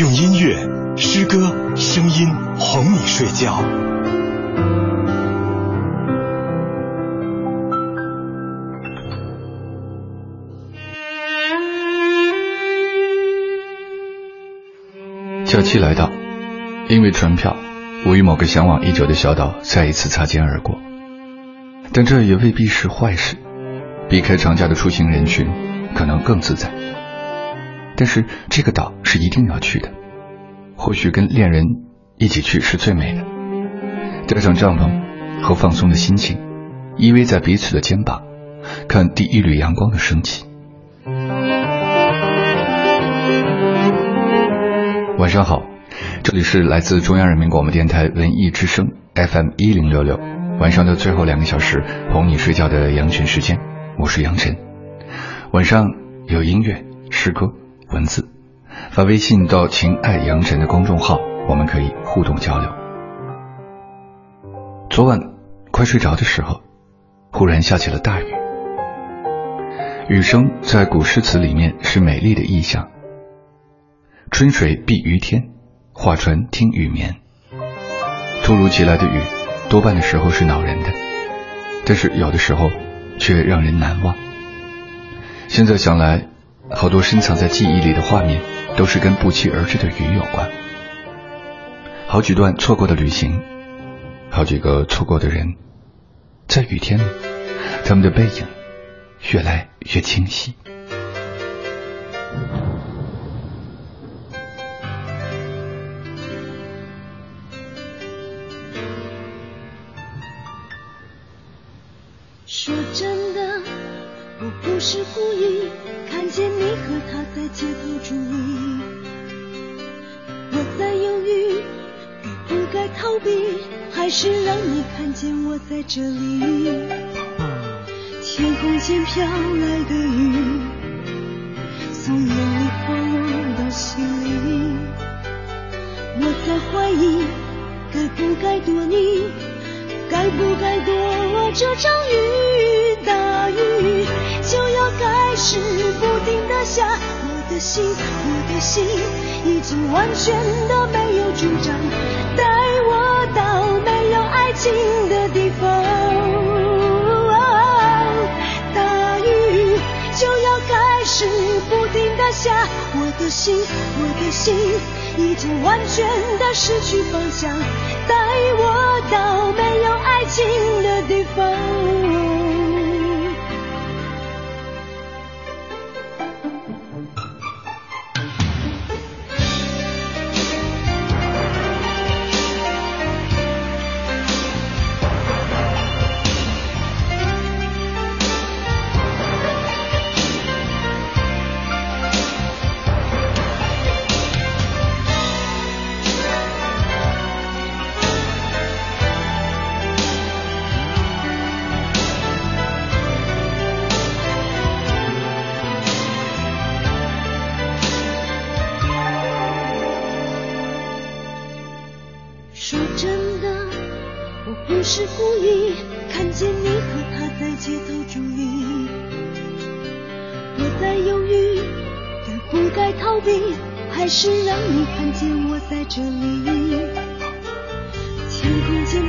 用音乐、诗歌、声音哄你睡觉。假期来到，因为船票，我与某个向往已久的小岛再一次擦肩而过。但这也未必是坏事，避开长假的出行人群，可能更自在。但是这个岛是一定要去的，或许跟恋人一起去是最美的。带上帐篷和放松的心情，依偎在彼此的肩膀，看第一缕阳光的升起。晚上好，这里是来自中央人民广播电台文艺之声 FM 一零六六，晚上的最后两个小时，哄你睡觉的羊群时间，我是杨晨。晚上有音乐诗歌。文字发微信到“情爱阳尘”的公众号，我们可以互动交流。昨晚快睡着的时候，忽然下起了大雨。雨声在古诗词里面是美丽的意象，“春水碧于天，画船听雨眠”。突如其来的雨，多半的时候是恼人的，但是有的时候却让人难忘。现在想来。好多深藏在记忆里的画面，都是跟不期而至的雨有关。好几段错过的旅行，好几个错过的人，在雨天里，他们的背影越来越清晰。说真的，我不是故意。看见你和他在街头伫立，我在犹豫该不该逃避，还是让你看见我在这里。天空间飘来的雨，从眼里滑落到心里。我在怀疑该不该躲你，该不该躲这场雨，大雨。我开始不停的下，我的心，我的心已经完全的没有主张。带我到没有爱情的地方。大雨就要开始不停的下，我的心，我的心已经完全的失去方向。带我到没有爱情的地方。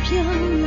飘。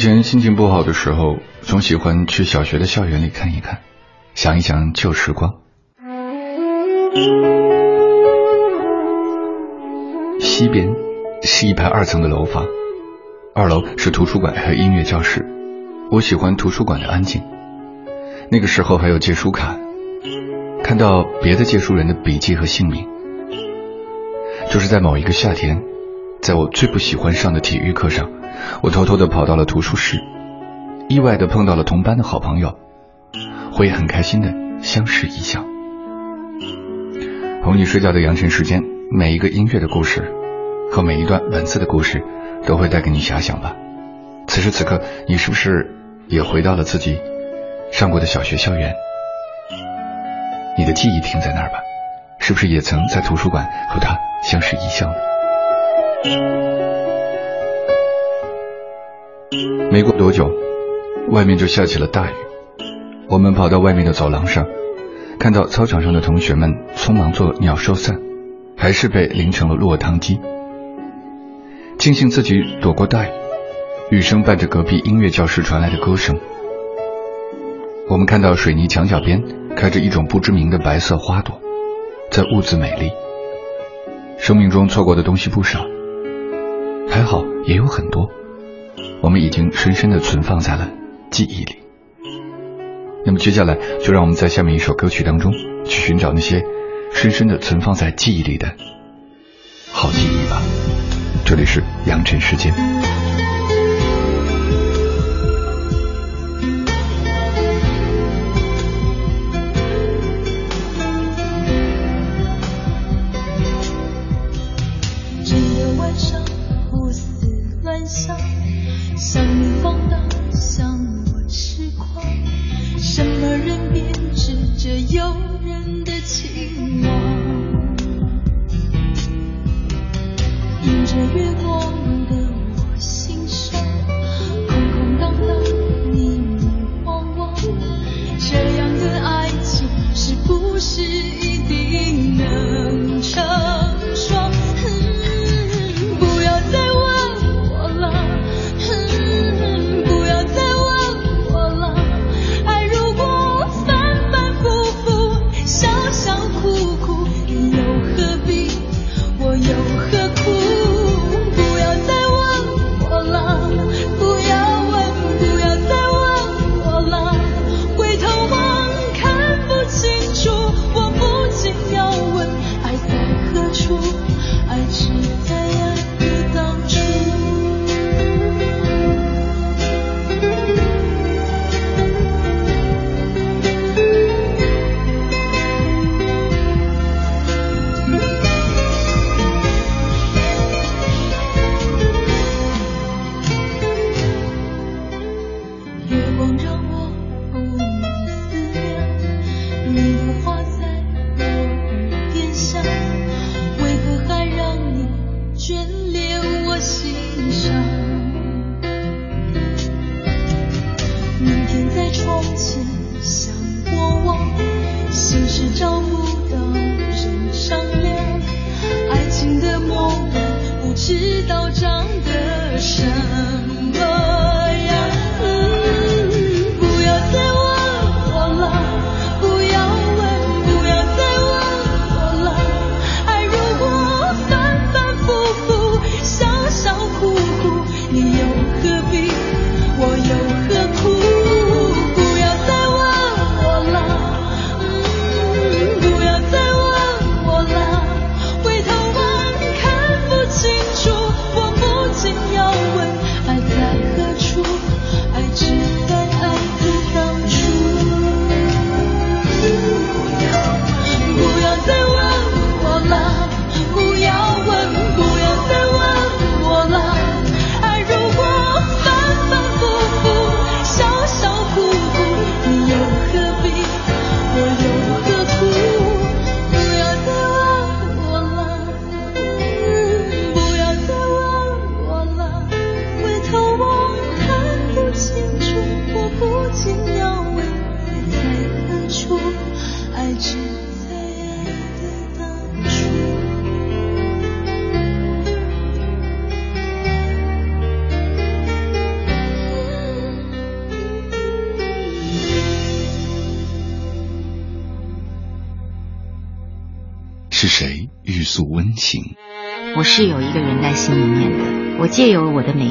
以前心情不好的时候，总喜欢去小学的校园里看一看，想一想旧时光。西边是一排二层的楼房，二楼是图书馆和音乐教室。我喜欢图书馆的安静。那个时候还有借书卡，看到别的借书人的笔记和姓名。就是在某一个夏天，在我最不喜欢上的体育课上。我偷偷地跑到了图书室，意外地碰到了同班的好朋友，会很开心地相视一笑。哄你睡觉的羊城时间，每一个音乐的故事和每一段文字的故事，都会带给你遐想吧。此时此刻，你是不是也回到了自己上过的小学校园？你的记忆停在那儿吧，是不是也曾在图书馆和他相视一笑？没过多久，外面就下起了大雨。我们跑到外面的走廊上，看到操场上的同学们匆忙做鸟兽散，还是被淋成了落汤鸡。庆幸自己躲过大雨，雨声伴着隔壁音乐教室传来的歌声。我们看到水泥墙角边开着一种不知名的白色花朵，在兀自美丽。生命中错过的东西不少，还好也有很多。我们已经深深的存放在了记忆里。那么接下来，就让我们在下面一首歌曲当中，去寻找那些深深的存放在记忆里的好记忆吧。这里是《阳城时间》。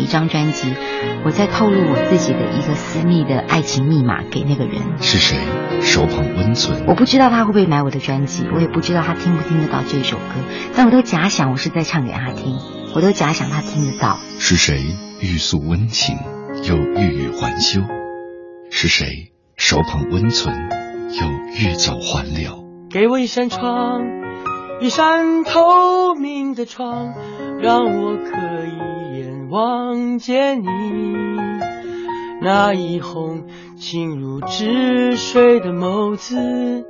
张专辑，我在透露我自己的一个私密的爱情密码给那个人。是谁手捧温存？我不知道他会不会买我的专辑，我也不知道他听不听得到这首歌，但我都假想我是在唱给他听，我都假想他听得到。是谁欲诉温情又欲语还休？是谁手捧温存又欲走还留？给我一扇窗，一扇透明的窗，让我可以。望见你那一泓清如止水的眸子。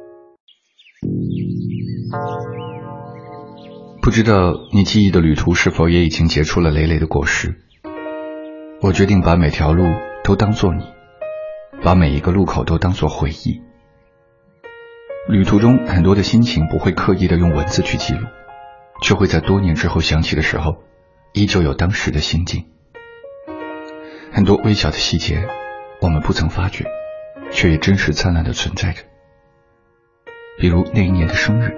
不知道你记忆的旅途是否也已经结出了累累的果实？我决定把每条路都当做你，把每一个路口都当做回忆。旅途中很多的心情不会刻意的用文字去记录，却会在多年之后想起的时候。依旧有当时的心境，很多微小的细节，我们不曾发觉，却也真实灿烂的存在着。比如那一年的生日，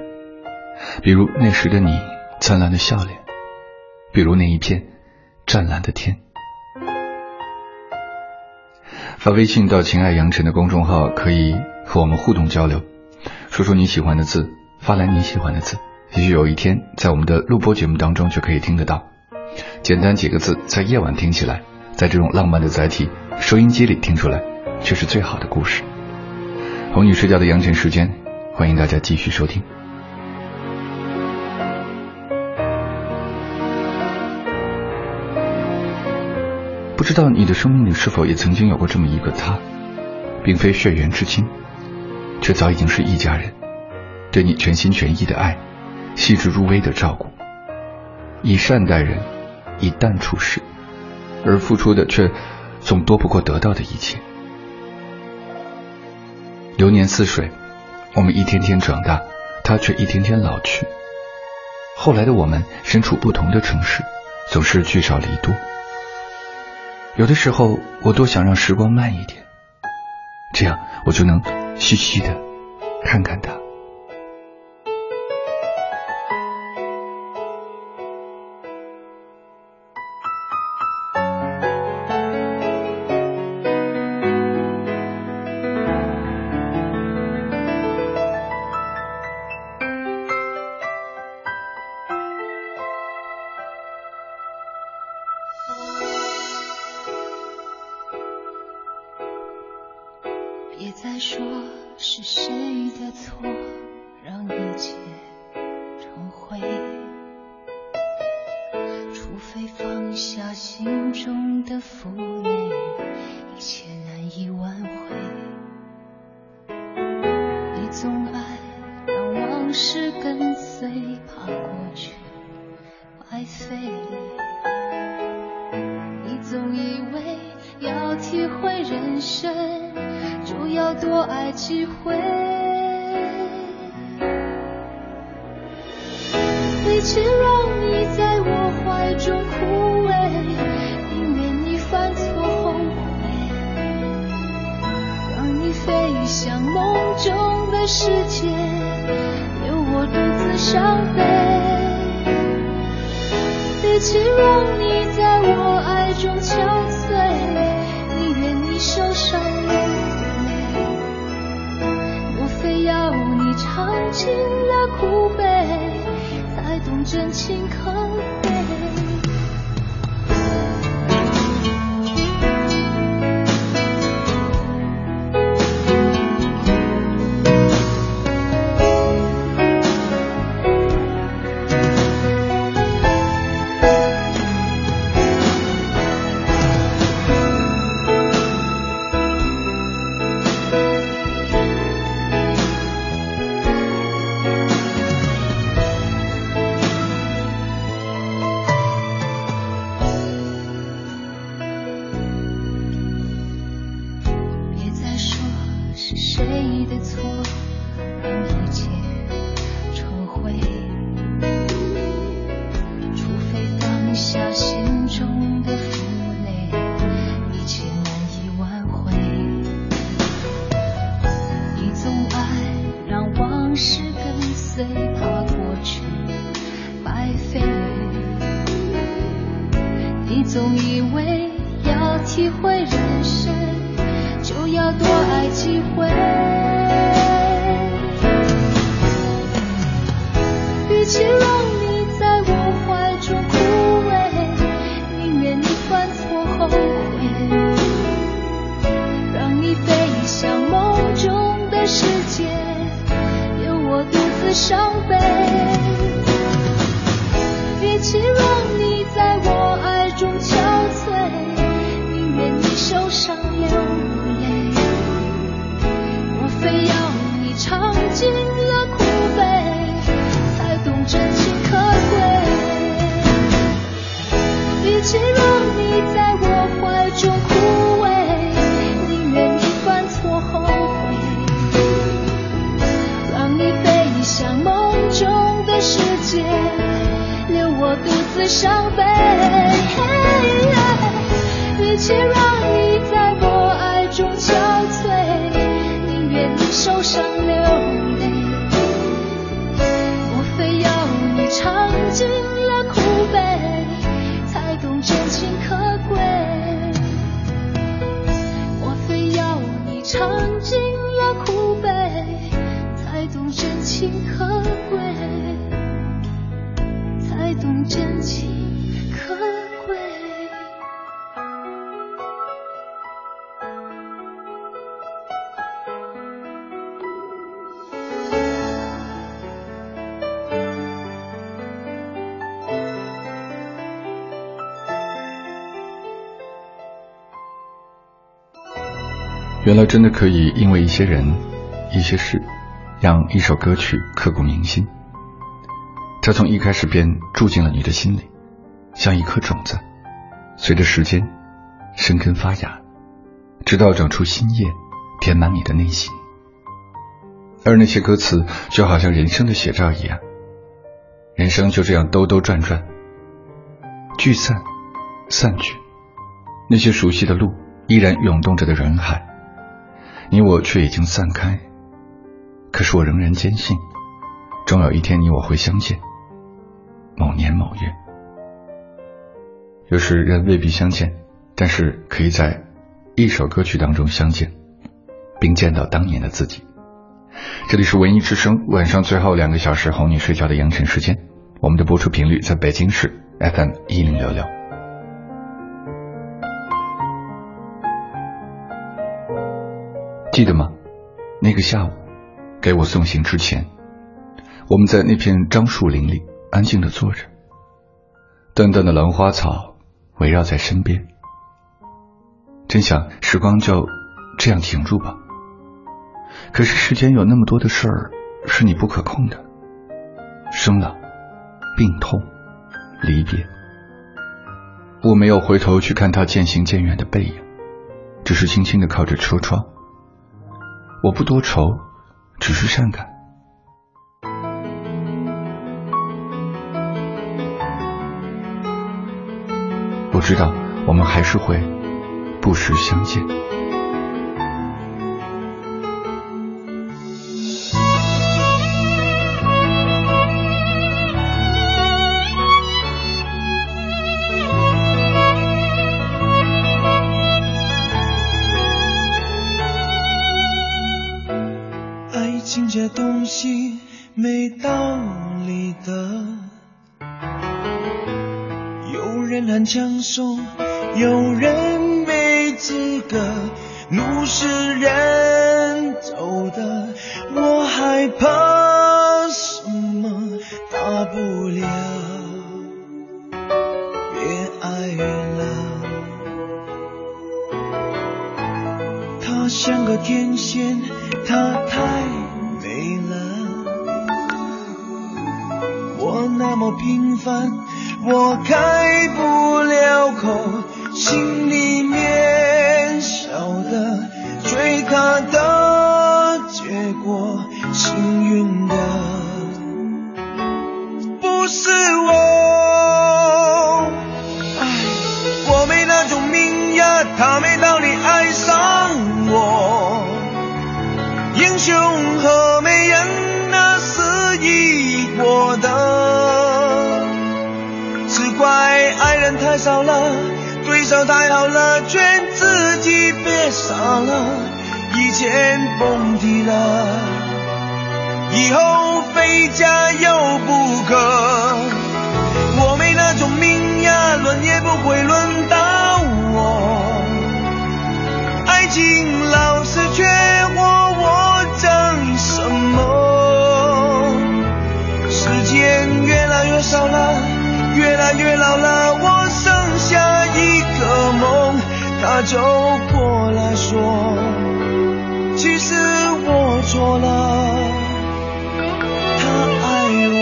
比如那时的你灿烂的笑脸，比如那一片湛蓝的天。发微信到“情爱扬尘”的公众号，可以和我们互动交流，说出你喜欢的字，发来你喜欢的字，也许有一天在我们的录播节目当中就可以听得到。简单几个字，在夜晚听起来，在这种浪漫的载体收音机里听出来，却是最好的故事。哄你睡觉的阳晨时间，欢迎大家继续收听。不知道你的生命里是否也曾经有过这么一个他，并非血缘至亲，却早已经是一家人，对你全心全意的爱，细致入微的照顾，以善待人。一旦出事，而付出的却总多不过得到的一切。流年似水，我们一天天长大，他却一天天老去。后来的我们身处不同的城市，总是聚少离多。有的时候，我多想让时光慢一点，这样我就能细细的看看他。深情可。原来真的可以因为一些人、一些事，让一首歌曲刻骨铭心。它从一开始便住进了你的心里，像一颗种子，随着时间，生根发芽，直到长出新叶，填满你的内心。而那些歌词就好像人生的写照一样，人生就这样兜兜转转，聚散，散去，那些熟悉的路，依然涌动着的人海。你我却已经散开，可是我仍然坚信，终有一天你我会相见，某年某月。有时人未必相见，但是可以在一首歌曲当中相见，并见到当年的自己。这里是文艺之声，晚上最后两个小时哄你睡觉的阳晨时间，我们的播出频率在北京市 FM 一零六六。记得吗？那个下午，给我送行之前，我们在那片樟树林里安静的坐着，淡淡的兰花草围绕在身边。真想时光就这样停住吧。可是世间有那么多的事儿是你不可控的，生老、病痛、离别。我没有回头去看他渐行渐远的背影，只是轻轻的靠着车窗。我不多愁，只是善感。我知道，我们还是会不时相见。她太美了，我那么平凡，我开不了口，心里面晓得追她的。怕了，以前蹦迪了，以后非加油不可。我没那种命呀，轮也不会轮到我。爱情老是缺货，我争什么？时间越来越少了，越来越老了，我剩下一个梦，它就。我其实我错了，他爱我，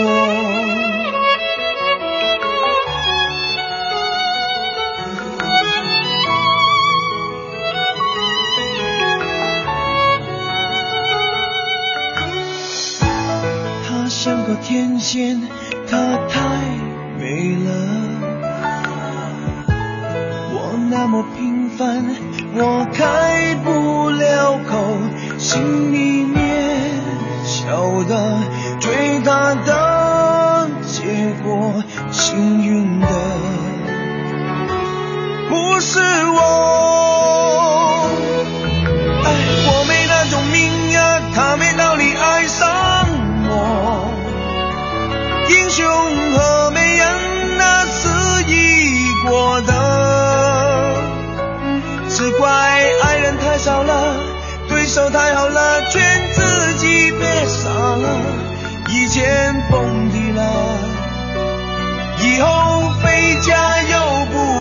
他像个天仙。होगा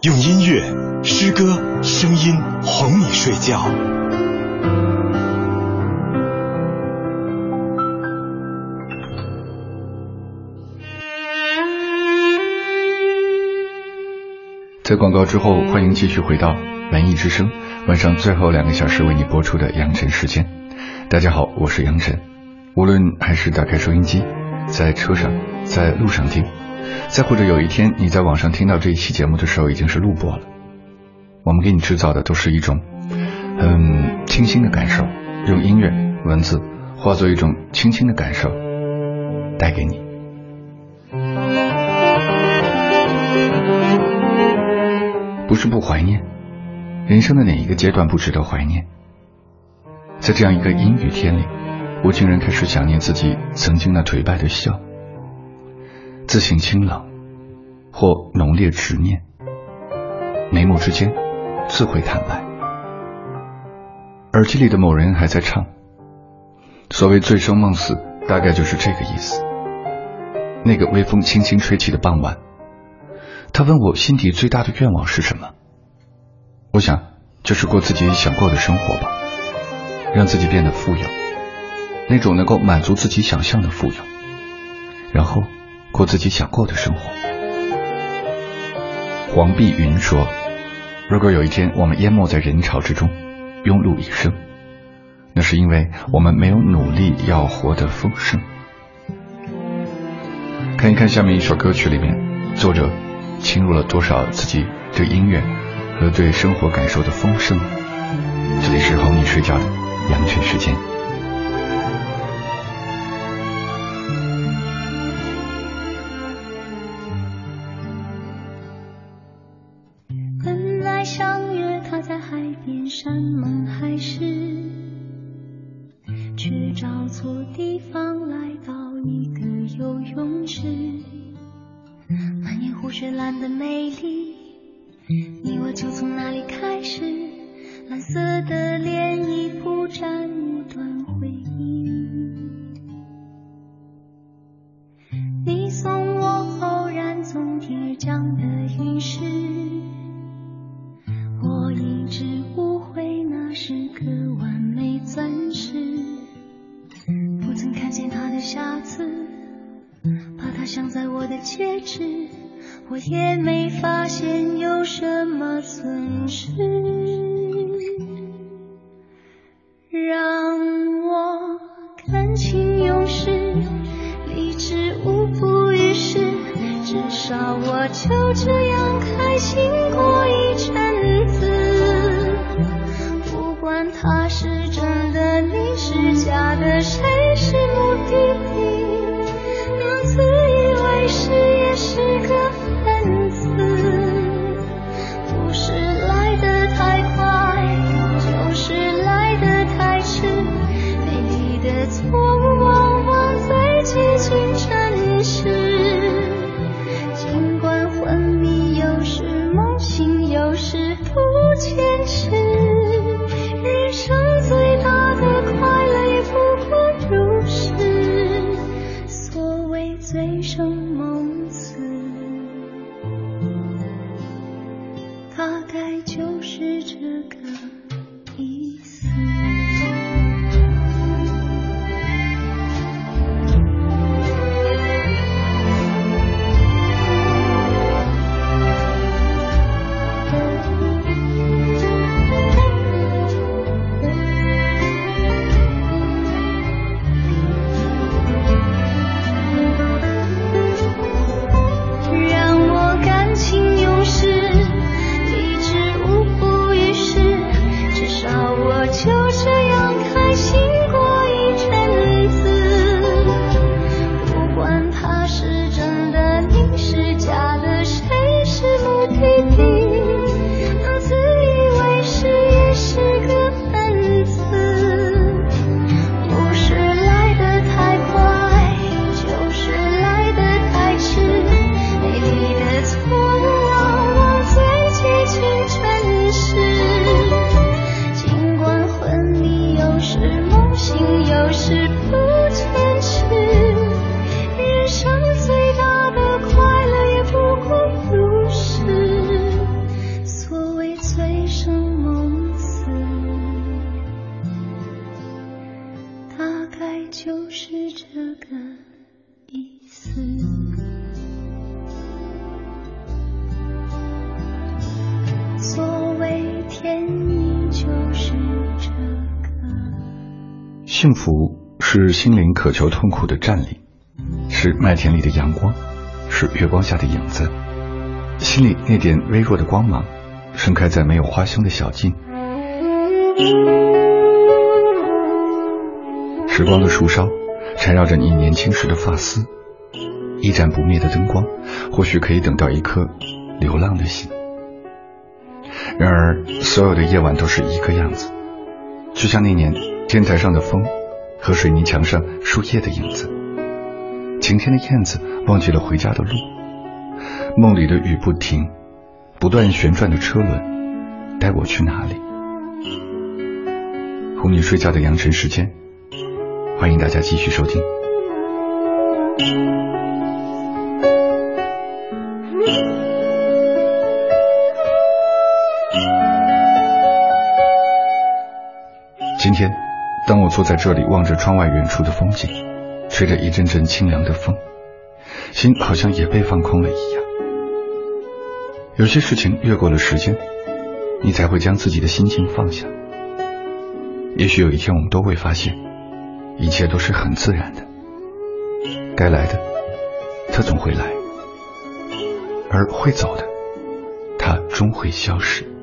用音乐、诗歌、声音哄你睡觉。在广告之后，欢迎继续回到文艺之声，晚上最后两个小时为你播出的杨晨时间。大家好，我是杨晨。无论还是打开收音机，在车上，在路上听。再或者有一天，你在网上听到这一期节目的时候，已经是录播了。我们给你制造的都是一种，嗯，清新的感受，用音乐、文字化作一种清新的感受，带给你。不是不怀念，人生的哪一个阶段不值得怀念？在这样一个阴雨天里，我竟然开始想念自己曾经那颓败的笑。自信清冷，或浓烈执念，眉目之间自会坦白。耳机里的某人还在唱，所谓醉生梦死，大概就是这个意思。那个微风轻轻吹起的傍晚，他问我心底最大的愿望是什么，我想就是过自己想过的生活吧，让自己变得富有，那种能够满足自己想象的富有，然后。过自己想过的生活。黄碧云说：“如果有一天我们淹没在人潮之中，庸碌一生，那是因为我们没有努力要活得丰盛。”看一看下面一首歌曲里面，作者倾入了多少自己对音乐和对生活感受的丰盛。这里是哄你睡觉的羊群时间。水蓝的美丽，你我就从那里开始。蓝色的涟漪铺展一段回忆。你送我偶然从天而降的陨石。我也没发现有什么损失。就是这个幸福是心灵渴求痛苦的占领，是麦田里的阳光，是月光下的影子，心里那点微弱的光芒，盛开在没有花香的小径。时光的树梢，缠绕着你年轻时的发丝。一盏不灭的灯光，或许可以等到一颗流浪的心。然而，所有的夜晚都是一个样子，就像那年天台上的风和水泥墙上树叶的影子。晴天的燕子忘记了回家的路。梦里的雨不停，不断旋转的车轮，带我去哪里？哄你睡觉的扬尘时间。欢迎大家继续收听。今天，当我坐在这里，望着窗外远处的风景，吹着一阵阵清凉的风，心好像也被放空了一样。有些事情越过了时间，你才会将自己的心情放下。也许有一天，我们都会发现。一切都是很自然的，该来的，它总会来；而会走的，它终会消失。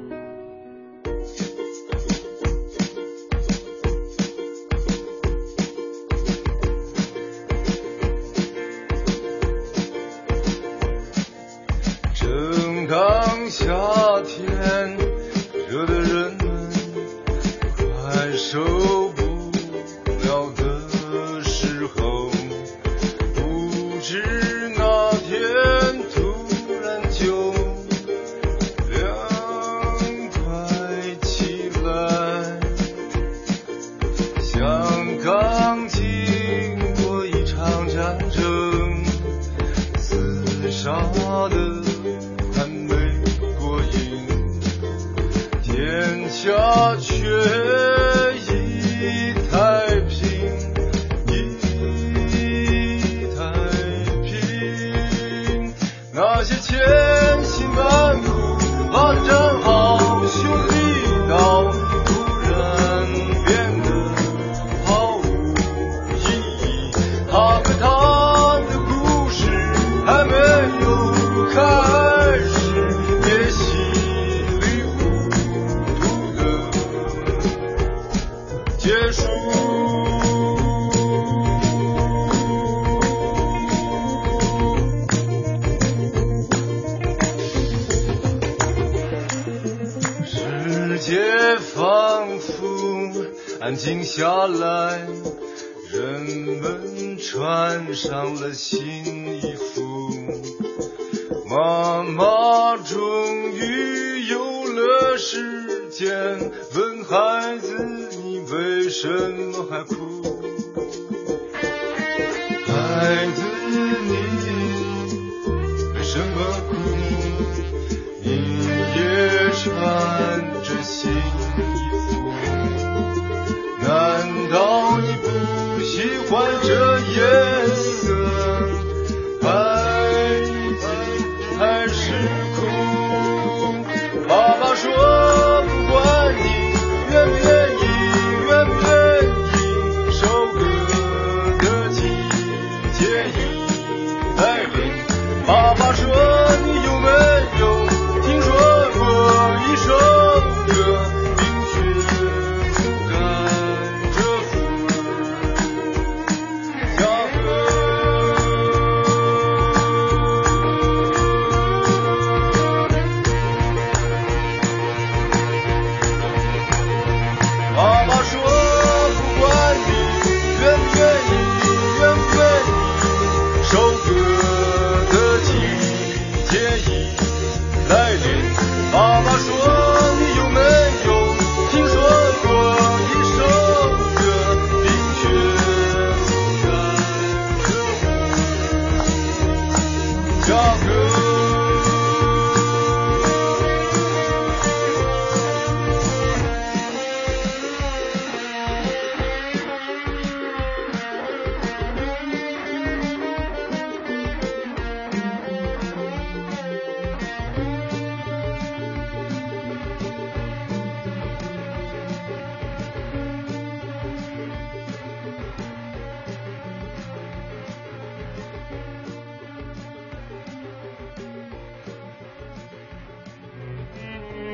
穿上了新。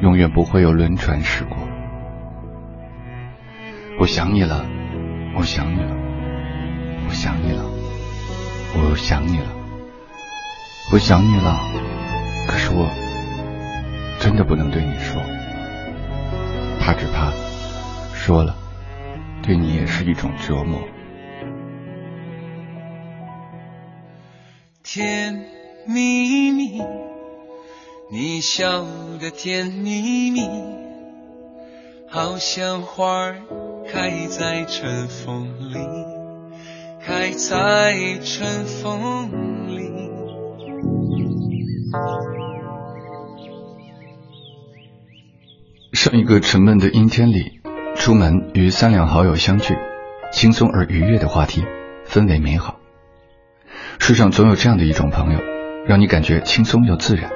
永远不会有轮船驶过。我想你了，我想你了，我想你了，我想你了，我想你了。可是我真的不能对你说，怕只怕说了，对你也是一种折磨。甜蜜蜜。你笑甜蜜蜜，好像花开开在在春春风风里，里。上一个沉闷的阴天里，出门与三两好友相聚，轻松而愉悦的话题，氛围美好。世上总有这样的一种朋友，让你感觉轻松又自然。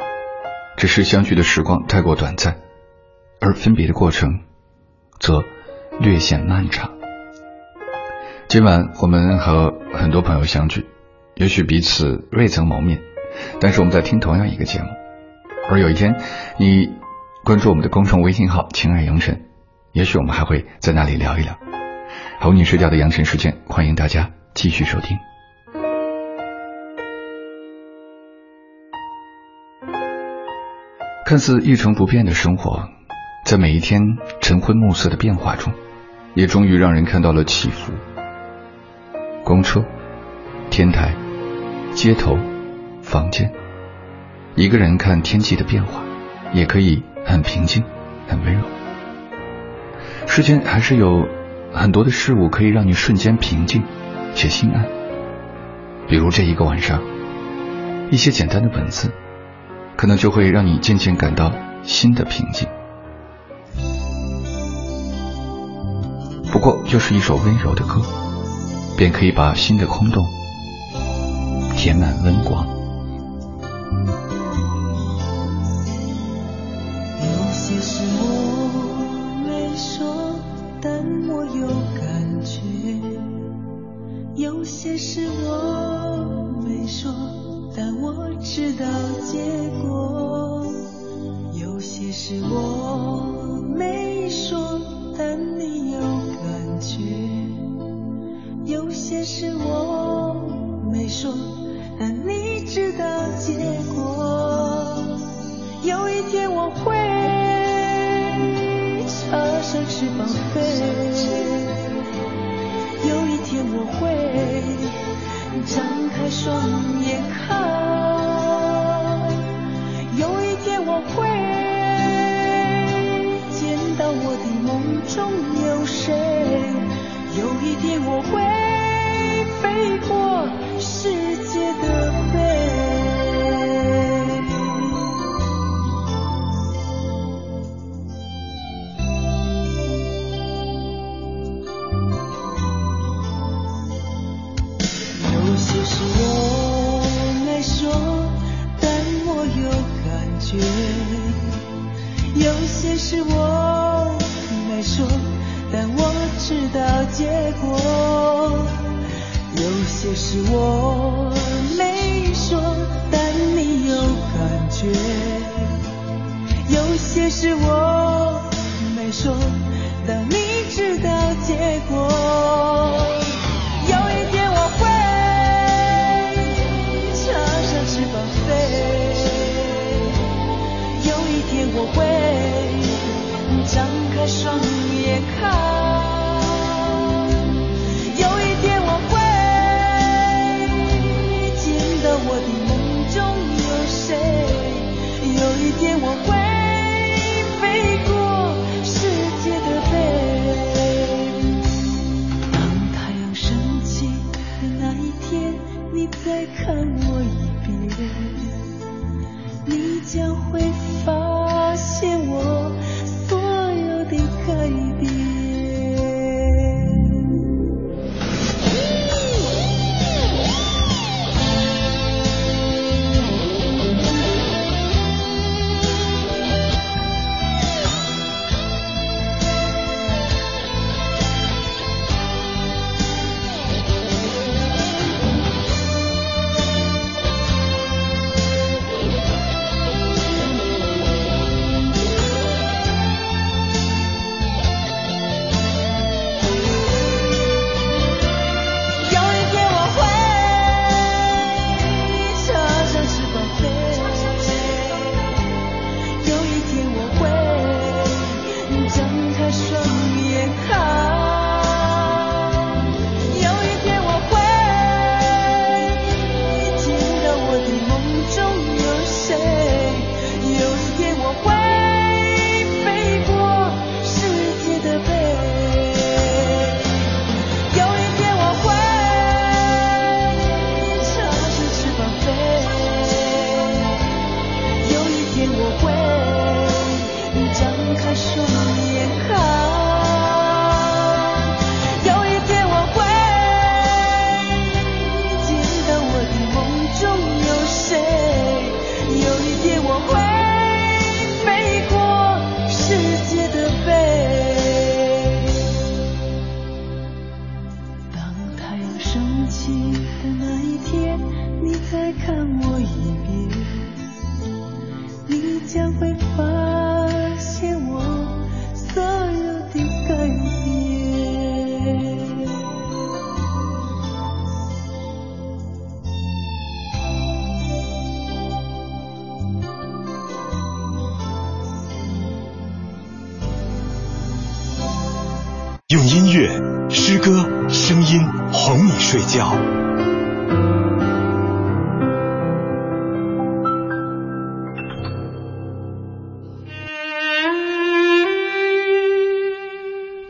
只是相聚的时光太过短暂，而分别的过程则略显漫长。今晚我们和很多朋友相聚，也许彼此未曾谋面，但是我们在听同样一个节目。而有一天你关注我们的公众微信号“情爱杨晨”，也许我们还会在那里聊一聊。哄你睡觉的杨晨时间，欢迎大家继续收听。看似一成不变的生活，在每一天晨昏暮色的变化中，也终于让人看到了起伏。公车、天台、街头、房间，一个人看天气的变化，也可以很平静、很温柔。世间还是有很多的事物可以让你瞬间平静且心安，比如这一个晚上，一些简单的文字。可能就会让你渐渐感到新的平静。不过，又是一首温柔的歌，便可以把新的空洞填满温光。有些事我没说，但我有感觉。有些事我没说。我知道结果，有些事我没说，但你有感觉。有些事我没说，但你知道结。开双眼看，有一天我会见到我的梦中有谁？有一天我会。结果，有些事我没说，但你有感觉。有些事我。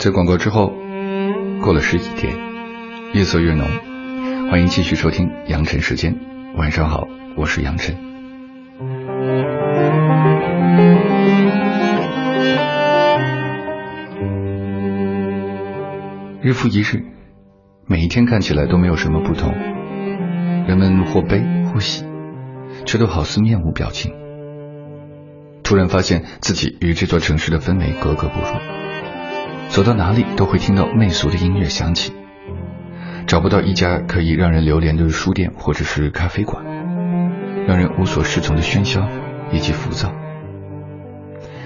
在广告之后，过了十几天，夜色越浓。欢迎继续收听《杨晨时间》，晚上好，我是杨晨。日复一日，每一天看起来都没有什么不同，人们或悲或喜，却都好似面无表情。突然发现自己与这座城市的氛围格格不入。走到哪里都会听到媚俗的音乐响起，找不到一家可以让人流连的书店或者是咖啡馆，让人无所适从的喧嚣以及浮躁，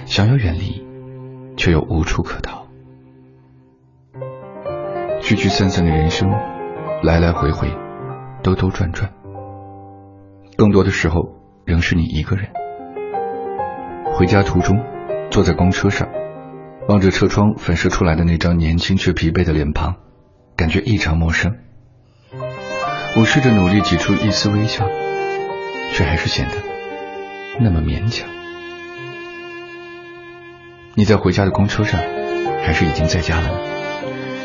想要远离却又无处可逃。聚聚散散的人生，来来回回，兜兜转转，更多的时候仍是你一个人。回家途中，坐在公车上。望着车窗反射出来的那张年轻却疲惫的脸庞，感觉异常陌生。我试着努力挤出一丝微笑，却还是显得那么勉强。你在回家的公车上，还是已经在家了？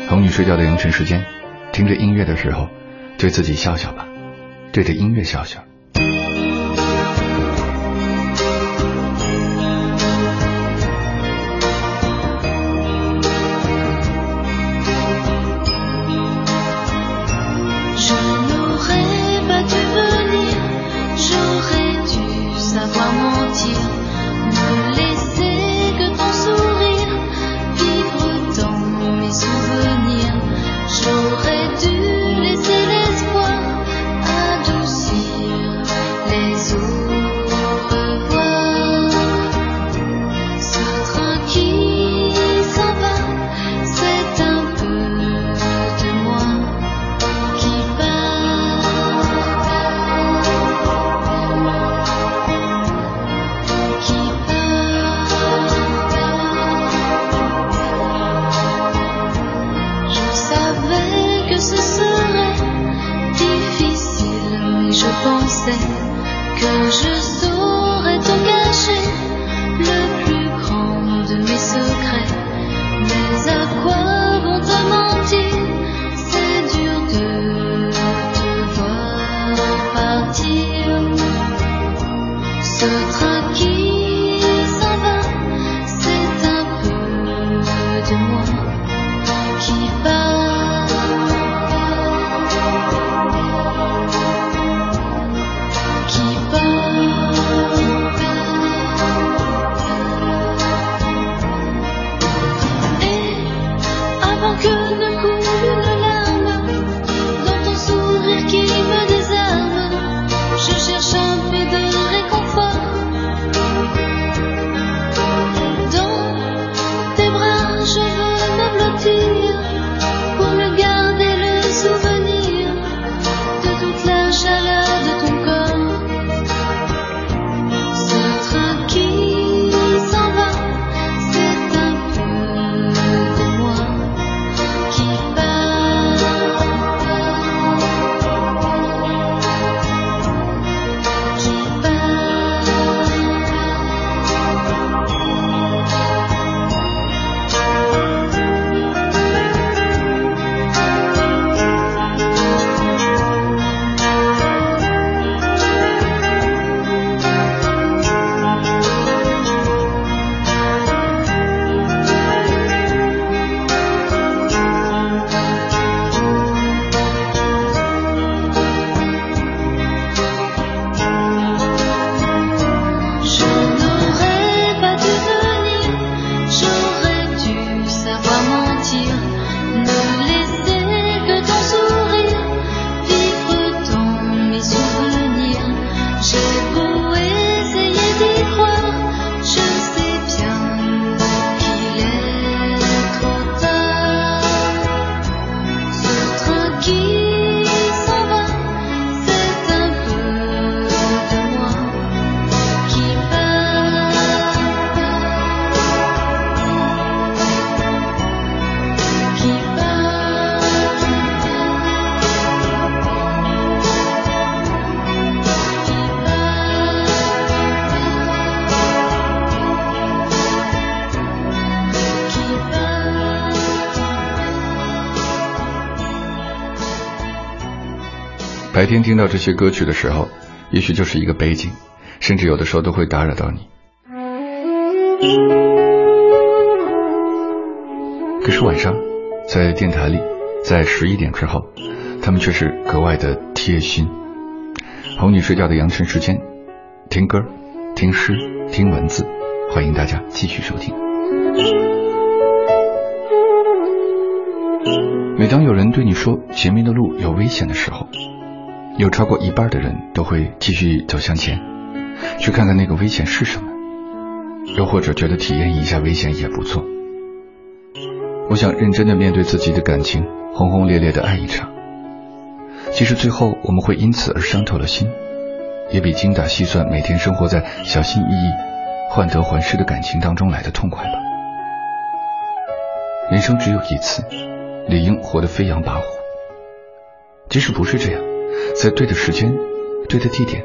哄你睡觉的凌晨时间，听着音乐的时候，对自己笑笑吧，对着音乐笑笑。白天听到这些歌曲的时候，也许就是一个背景，甚至有的时候都会打扰到你。可是晚上，在电台里，在十一点之后，他们却是格外的贴心，哄你睡觉的扬城时间，听歌、听诗、听文字，欢迎大家继续收听。每当有人对你说前面的路有危险的时候，有超过一半的人都会继续走向前，去看看那个危险是什么，又或者觉得体验一下危险也不错。我想认真的面对自己的感情，轰轰烈烈的爱一场。即使最后我们会因此而伤透了心，也比精打细算每天生活在小心翼翼、患得患失的感情当中来的痛快吧。人生只有一次，理应活得飞扬跋扈。即使不是这样。在对的时间，对的地点，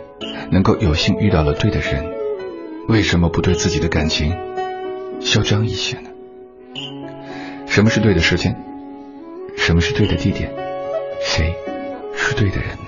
能够有幸遇到了对的人，为什么不对自己的感情嚣张一些呢？什么是对的时间？什么是对的地点？谁是对的人呢？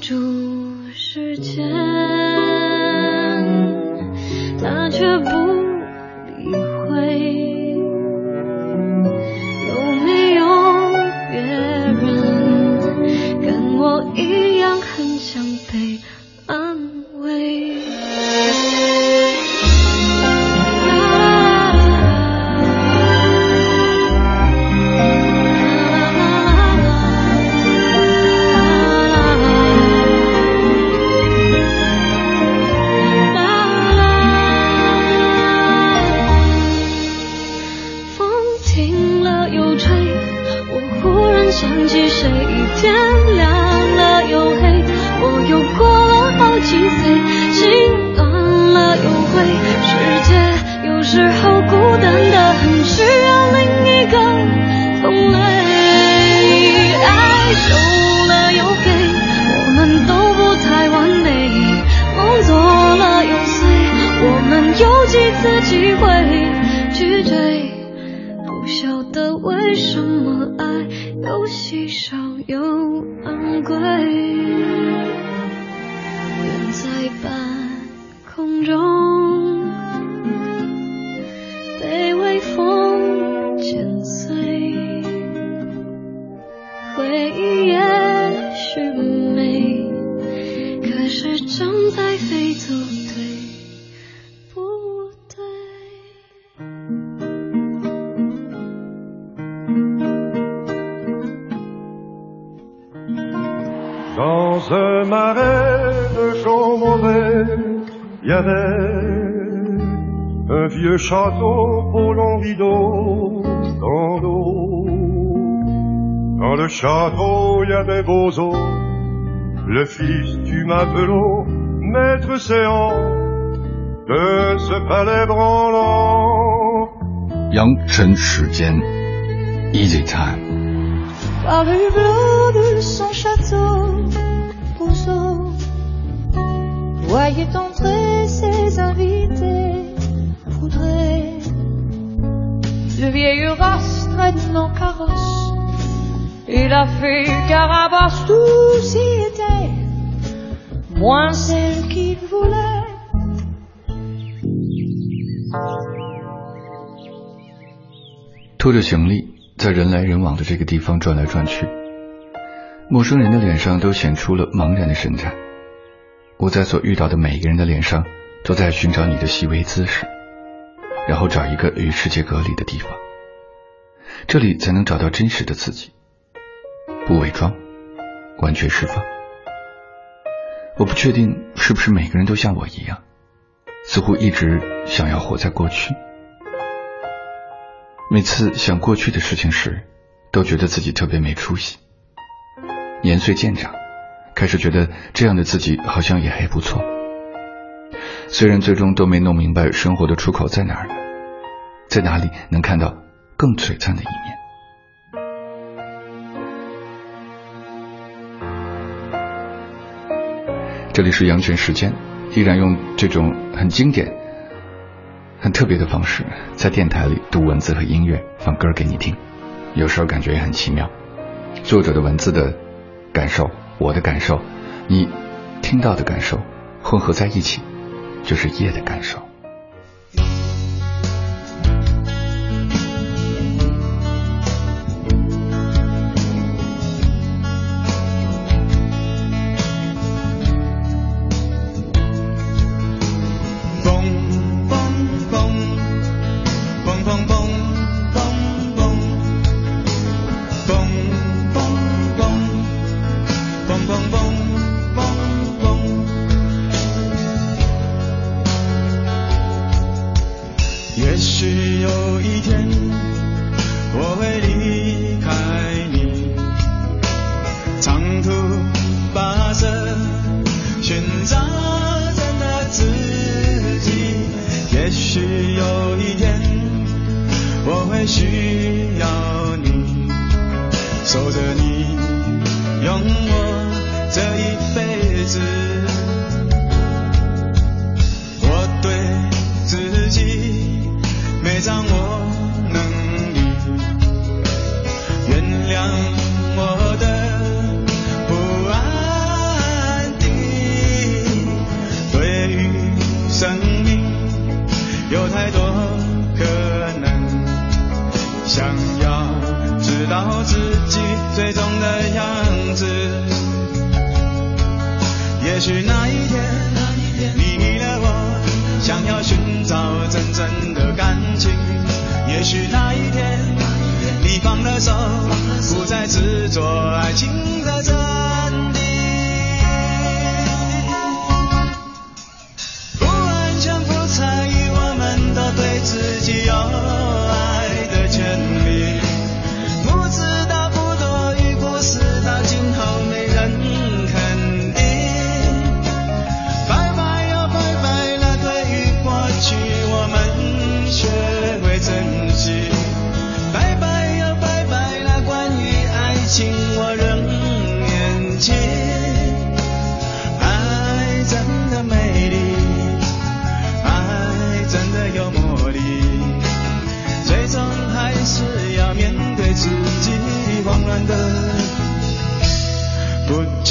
住时间。Easy Time. de son château, Rousseau voyait entrer ses invités poudrés. Le vieil race traîne carrosse, il a fait Carabas, tout y était, moins celle qu'il voulait. Tout le 在人来人往的这个地方转来转去，陌生人的脸上都显出了茫然的神态。我在所遇到的每一个人的脸上，都在寻找你的细微姿势，然后找一个与世界隔离的地方，这里才能找到真实的自己，不伪装，完全释放。我不确定是不是每个人都像我一样，似乎一直想要活在过去。每次想过去的事情时，都觉得自己特别没出息。年岁渐长，开始觉得这样的自己好像也还不错。虽然最终都没弄明白生活的出口在哪儿，在哪里能看到更璀璨的一面。这里是阳泉时间，依然用这种很经典。很特别的方式，在电台里读文字和音乐，放歌给你听，有时候感觉也很奇妙。作者的文字的感受，我的感受，你听到的感受，混合在一起，就是夜的感受。到自己最终的样子。也许那一天，你离了我，想要寻找真正的感情。也许那一天，你放了手，不再执着爱情的。Put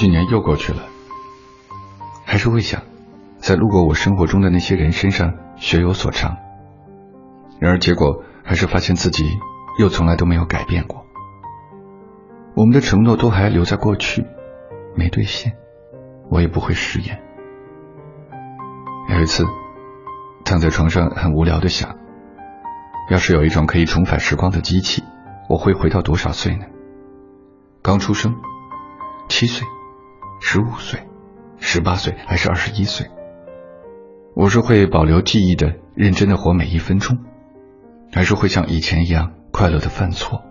去年又过去了，还是会想，在路过我生活中的那些人身上学有所长。然而结果还是发现自己又从来都没有改变过。我们的承诺都还留在过去，没兑现，我也不会食言。有一次，躺在床上很无聊的想，要是有一种可以重返时光的机器，我会回到多少岁呢？刚出生，七岁。十五岁、十八岁还是二十一岁？我是会保留记忆的，认真的活每一分钟，还是会像以前一样快乐的犯错？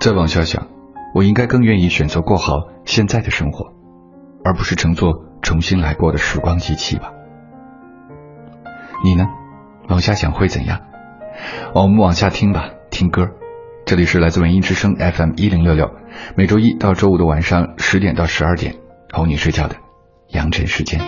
再往下想，我应该更愿意选择过好现在的生活，而不是乘坐重新来过的时光机器吧？你呢？往下想会怎样？我们往下听吧，听歌。这里是来自文艺之声 FM 一零六六，每周一到周五的晚上十点到十二点，哄你睡觉的阳辰时间。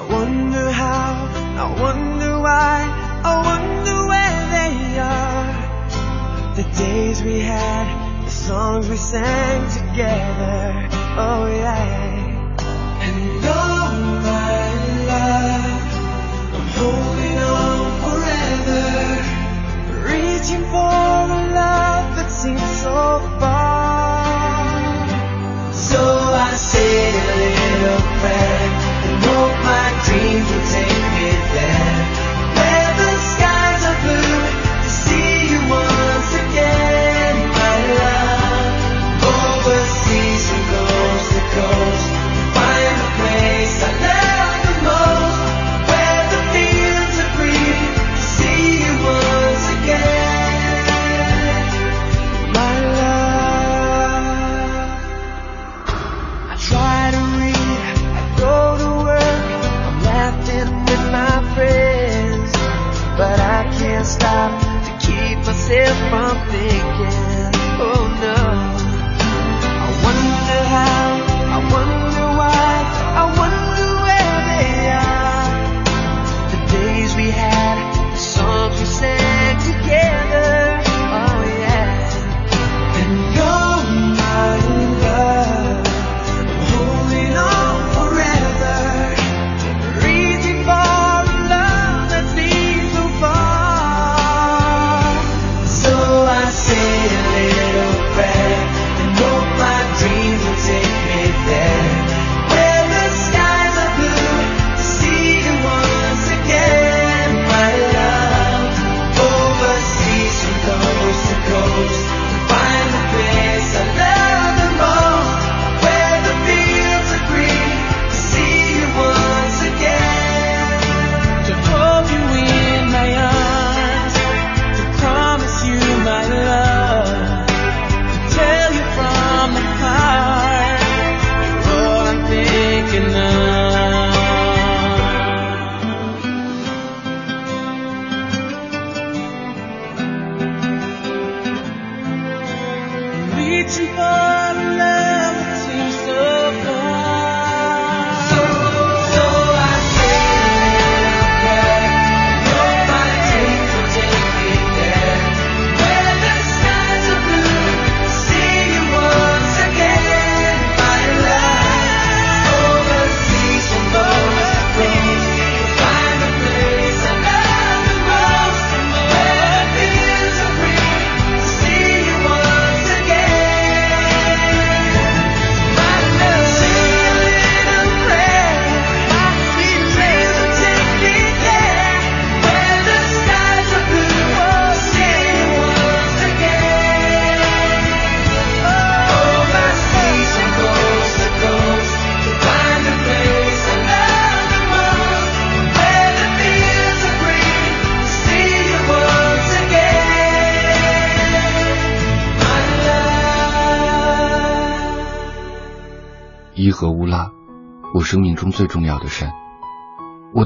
I wonder how, I wonder why, I wonder where they are. The days we had, the songs we sang together, oh yeah. And all my life, I'm holding on forever, reaching for a love that seems so far. So I say a little prayer.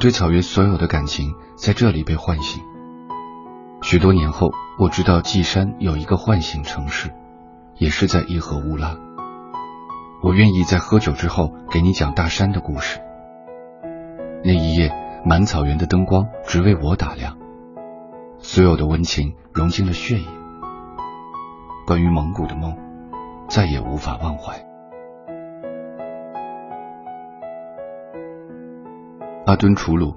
对草原所有的感情在这里被唤醒。许多年后，我知道纪山有一个唤醒城市，也是在伊和乌拉。我愿意在喝酒之后给你讲大山的故事。那一夜，满草原的灯光只为我打亮，所有的温情融进了血液。关于蒙古的梦，再也无法忘怀。阿敦楚鲁，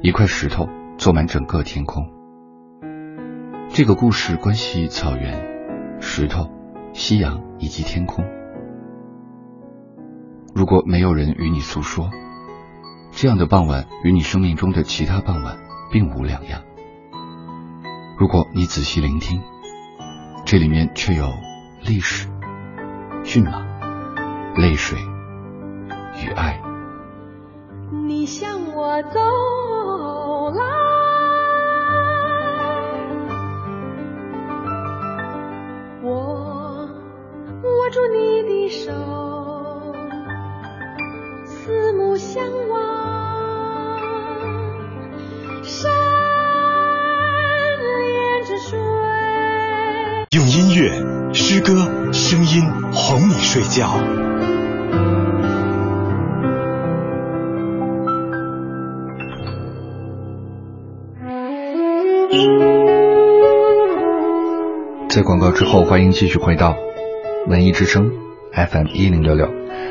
一块石头坐满整个天空。这个故事关系草原、石头、夕阳以及天空。如果没有人与你诉说，这样的傍晚与你生命中的其他傍晚并无两样。如果你仔细聆听，这里面却有历史、骏马、泪水与爱。你向我走来，我握住你的手，四目相望，山连着水。用音乐、诗歌、声音哄你睡觉。在广告之后，欢迎继续回到文艺之声 FM 一零六六，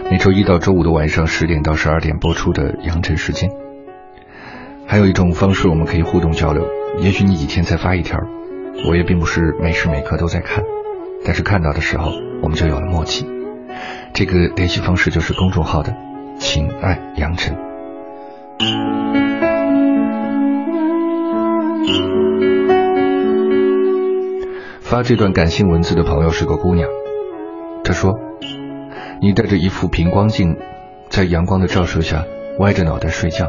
每周一到周五的晚上十点到十二点播出的杨尘时间。还有一种方式，我们可以互动交流。也许你几天才发一条，我也并不是每时每刻都在看，但是看到的时候，我们就有了默契。这个联系方式就是公众号的“情爱杨尘”。发这段感性文字的朋友是个姑娘，她说：“你戴着一副平光镜，在阳光的照射下歪着脑袋睡觉，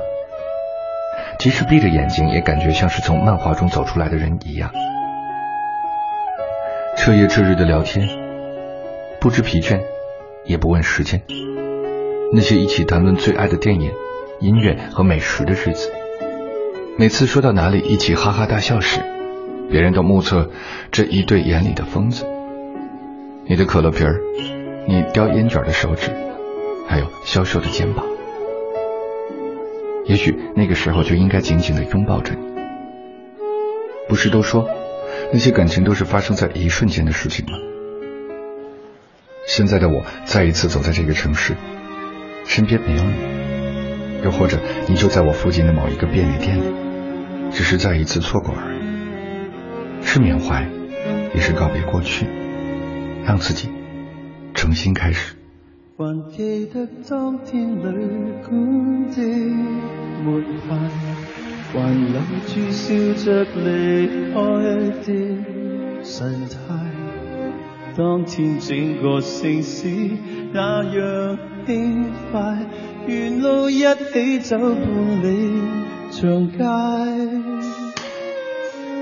即使闭着眼睛，也感觉像是从漫画中走出来的人一样。彻夜彻日的聊天，不知疲倦，也不问时间。那些一起谈论最爱的电影、音乐和美食的日子，每次说到哪里一起哈哈大笑时。”别人都目测这一对眼里的疯子，你的可乐瓶儿，你叼烟卷的手指，还有消瘦的肩膀。也许那个时候就应该紧紧地拥抱着你。不是都说那些感情都是发生在一瞬间的事情吗？现在的我再一次走在这个城市，身边没有你，又或者你就在我附近的某一个便利店里，只是再一次错过而已。是缅怀也是告别过去让自己重新开始还记得当天旅馆的门牌还留住笑着离开的神态当天整个城市那样轻快沿路一起走伴你长街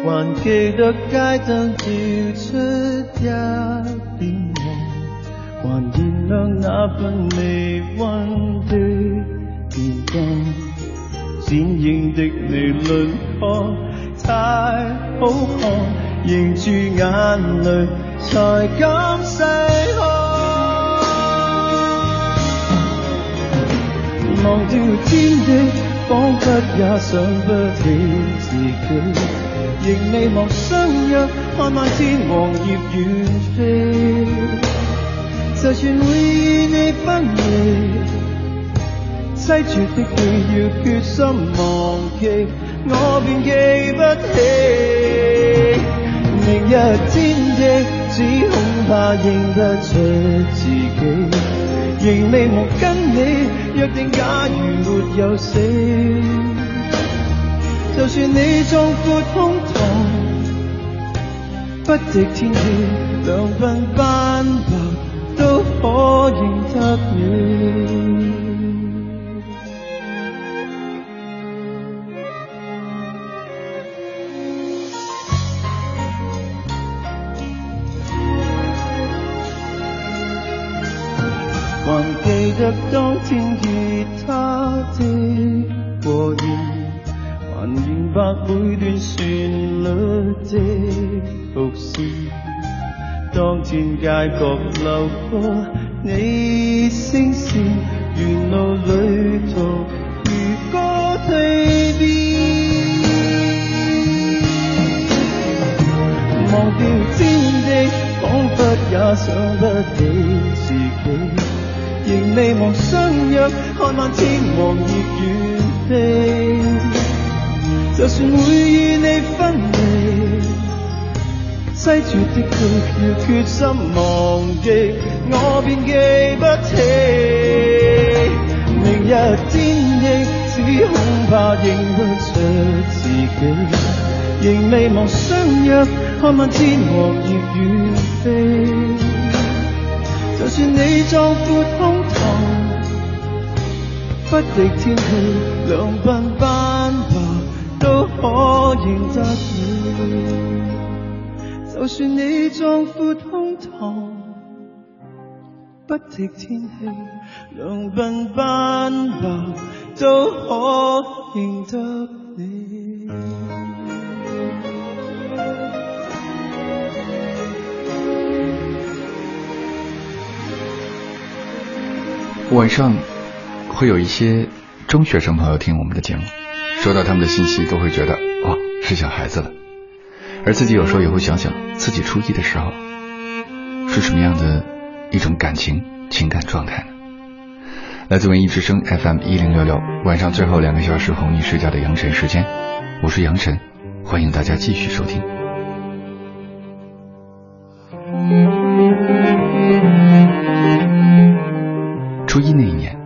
还记得街灯照出一点黄，还燃亮那份微温的电灯，剪影的你轮廓太好看，凝住眼泪才敢细看，忘掉天地。彷彿也想不起自己，仍未忘相约，看漫天黄叶遠飛。就算會与你分離，凄绝的記要決心忘記，我便記不起。明日天色，只恐怕認不出自己。仍未忘跟你约定，假如没有死，就算你壮阔胸膛不敌天气，两鬓斑白都可认得你。街角流过你声线，沿路旅途如歌蜕变。忘掉天地，仿佛也想不起自己，仍未忘相约，看漫天黄叶远飞。就算每西绝的要决心忘记，我便记不起。明日天亦只恐怕认不出自己，仍未忘相约，看漫天落叶远飞。就算你壮阔胸膛不敌天气，两鬓斑白都可认得你。就算你装富通透不敌天气两鬓斑白都可认得你晚上会有一些中学生朋友听我们的节目收到他们的信息都会觉得哇是小孩子了而自己有时候也会想想，自己初一的时候是什么样的，一种感情情感状态呢？来自文艺之声 FM 一零六六，晚上最后两个小时哄你睡觉的杨晨时间，我是杨晨，欢迎大家继续收听。初一那一年，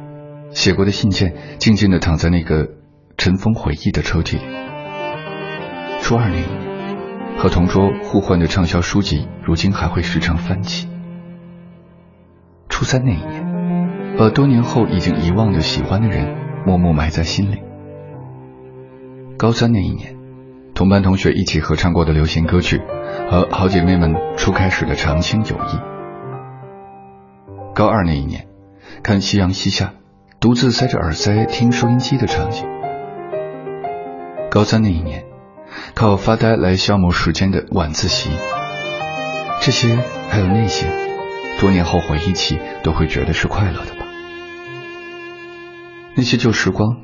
写过的信件静静的躺在那个尘封回忆的抽屉里。初二那年。和同桌互换的畅销书籍，如今还会时常翻起。初三那一年，把多年后已经遗忘的喜欢的人，默默埋在心里。高三那一年，同班同学一起合唱过的流行歌曲，和好姐妹们初开始的长青友谊。高二那一年，看夕阳西下，独自塞着耳塞听收音机的场景。高三那一年。靠发呆来消磨时间的晚自习，这些还有那些，多年后回忆起都会觉得是快乐的吧？那些旧时光，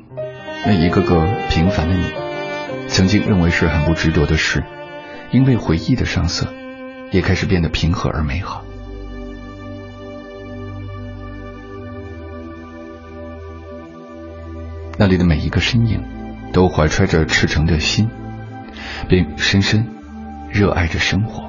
那一个个平凡的你，曾经认为是很不值得的事，因为回忆的上色，也开始变得平和而美好。那里的每一个身影，都怀揣着赤诚的心。并深深热爱着生活。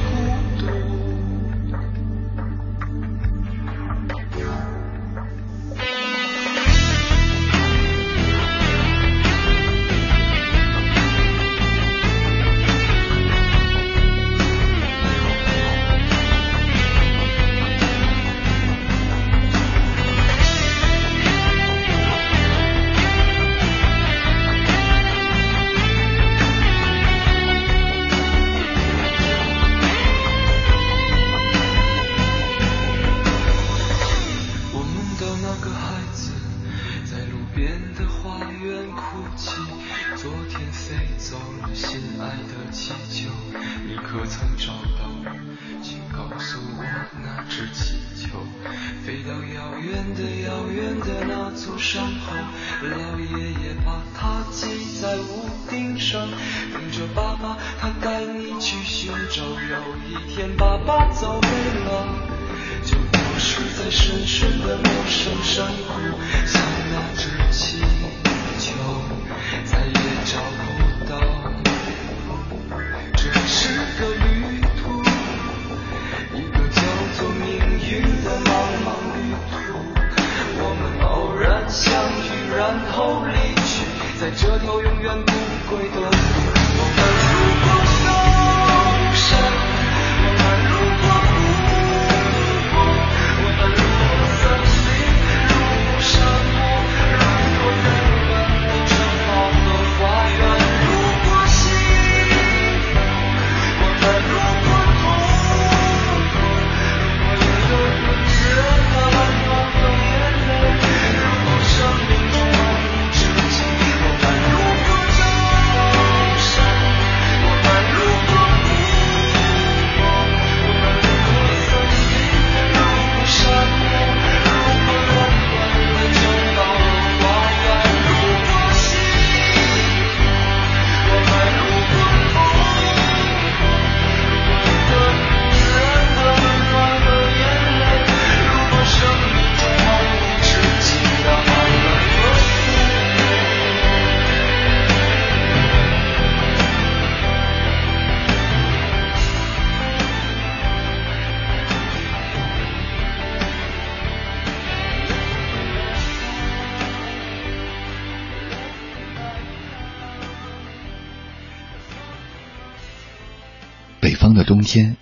方的冬天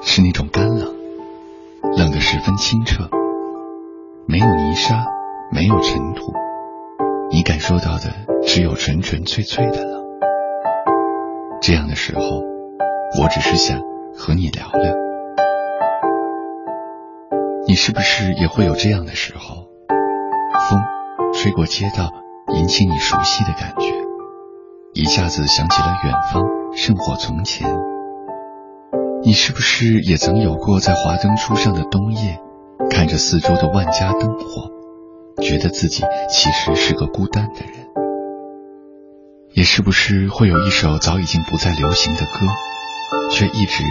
是那种干冷，冷得十分清澈，没有泥沙，没有尘土，你感受到的只有纯纯粹粹的冷。这样的时候，我只是想和你聊聊，你是不是也会有这样的时候？风吹过街道，引起你熟悉的感觉，一下子想起了远方胜过从前。你是不是也曾有过在华灯初上的冬夜，看着四周的万家灯火，觉得自己其实是个孤单的人？也是不是会有一首早已经不再流行的歌，却一直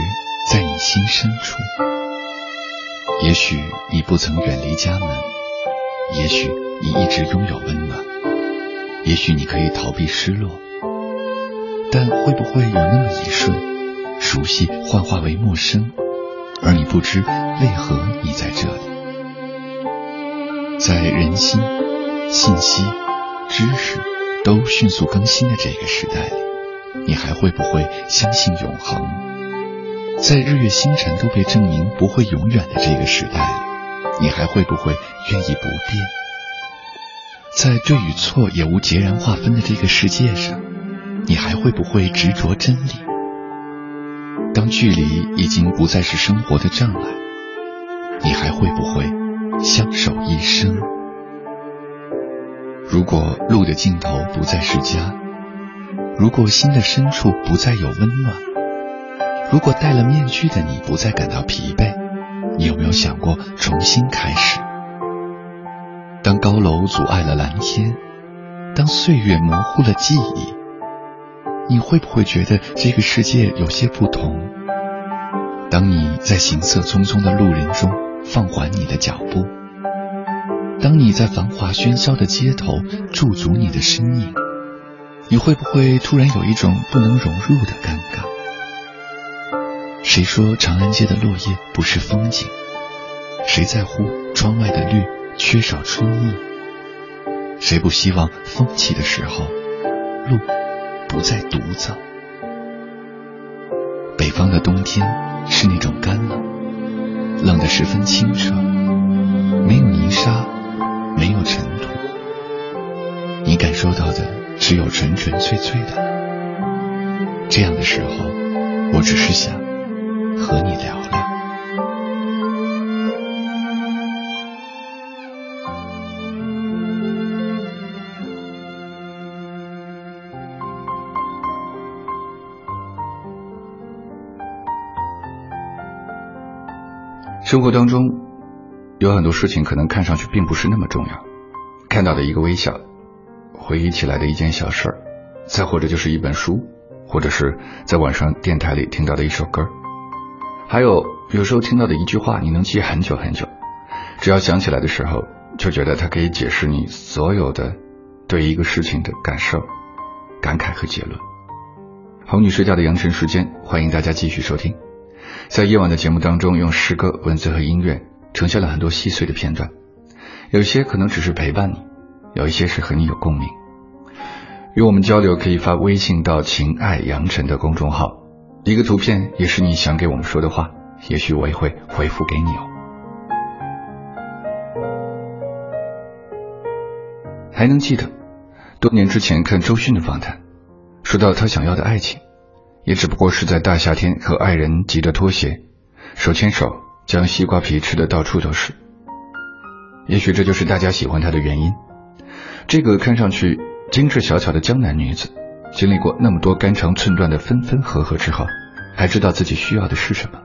在你心深处？也许你不曾远离家门，也许你一直拥有温暖，也许你可以逃避失落，但会不会有那么一瞬？熟悉幻化为陌生，而你不知为何你在这里。在人心、信息、知识都迅速更新的这个时代里，你还会不会相信永恒？在日月星辰都被证明不会永远的这个时代里，你还会不会愿意不变？在对与错也无截然划分的这个世界上，你还会不会执着真理？当距离已经不再是生活的障碍，你还会不会相守一生？如果路的尽头不再是家，如果心的深处不再有温暖，如果戴了面具的你不再感到疲惫，你有没有想过重新开始？当高楼阻碍了蓝天，当岁月模糊了记忆，你会不会觉得这个世界有些不同？当你在行色匆匆的路人中放缓你的脚步，当你在繁华喧嚣的街头驻足你的身影，你会不会突然有一种不能融入的尴尬？谁说长安街的落叶不是风景？谁在乎窗外的绿缺少春意？谁不希望风起的时候，路不再独走？北方的冬天是那种干冷，冷得十分清澈，没有泥沙，没有尘土，你感受到的只有纯纯粹粹的这样的时候，我只是想和你聊聊。生活当中有很多事情，可能看上去并不是那么重要。看到的一个微笑，回忆起来的一件小事儿，再或者就是一本书，或者是在晚上电台里听到的一首歌，还有有时候听到的一句话，你能记很久很久。只要想起来的时候，就觉得它可以解释你所有的对一个事情的感受、感慨和结论。哄你睡觉的羊城时间，欢迎大家继续收听。在夜晚的节目当中，用诗歌、文字和音乐呈现了很多细碎的片段，有些可能只是陪伴你，有一些是和你有共鸣。与我们交流可以发微信到“情爱杨尘”的公众号，一个图片也是你想给我们说的话，也许我也会回复给你哦。还能记得，多年之前看周迅的访谈，说到他想要的爱情。也只不过是在大夏天和爱人急着拖鞋，手牵手将西瓜皮吃的到处都是。也许这就是大家喜欢她的原因。这个看上去精致小巧的江南女子，经历过那么多肝肠寸断的分分合合之后，还知道自己需要的是什么。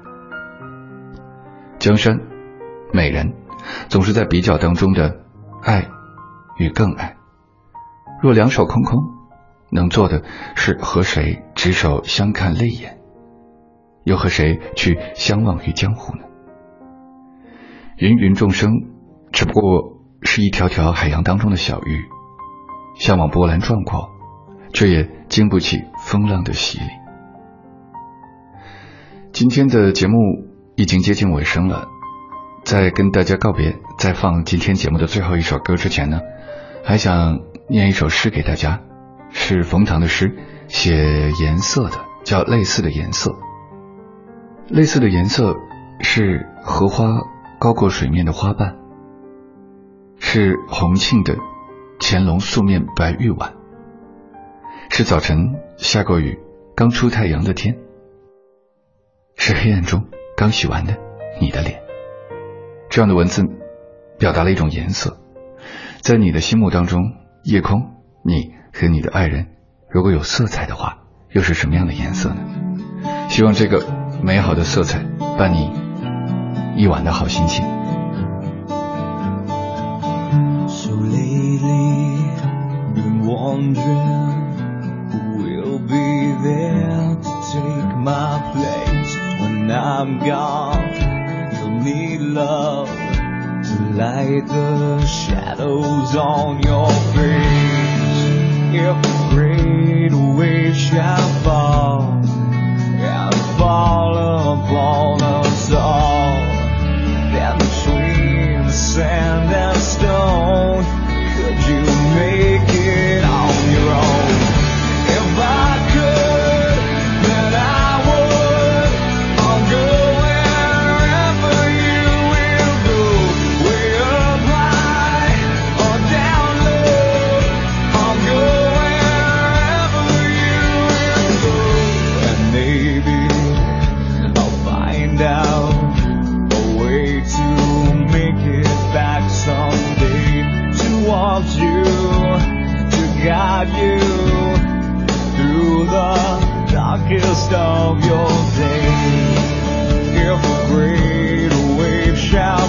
江山美人，总是在比较当中的爱与更爱。若两手空空。能做的是和谁执手相看泪眼，又和谁去相忘于江湖呢？芸芸众生只不过是一条条海洋当中的小鱼，向往波澜壮阔，却也经不起风浪的洗礼。今天的节目已经接近尾声了，在跟大家告别，在放今天节目的最后一首歌之前呢，还想念一首诗给大家。是冯唐的诗，写颜色的，叫《类似的颜色》。类似的颜色是荷花高过水面的花瓣，是红庆的乾隆素面白玉碗，是早晨下过雨刚出太阳的天，是黑暗中刚洗完的你的脸。这样的文字表达了一种颜色，在你的心目当中，夜空，你。和你的爱人，如果有色彩的话，又是什么样的颜色呢？希望这个美好的色彩伴你一晚的好心情。if great waves shall fall and fall upon us all, then between shout.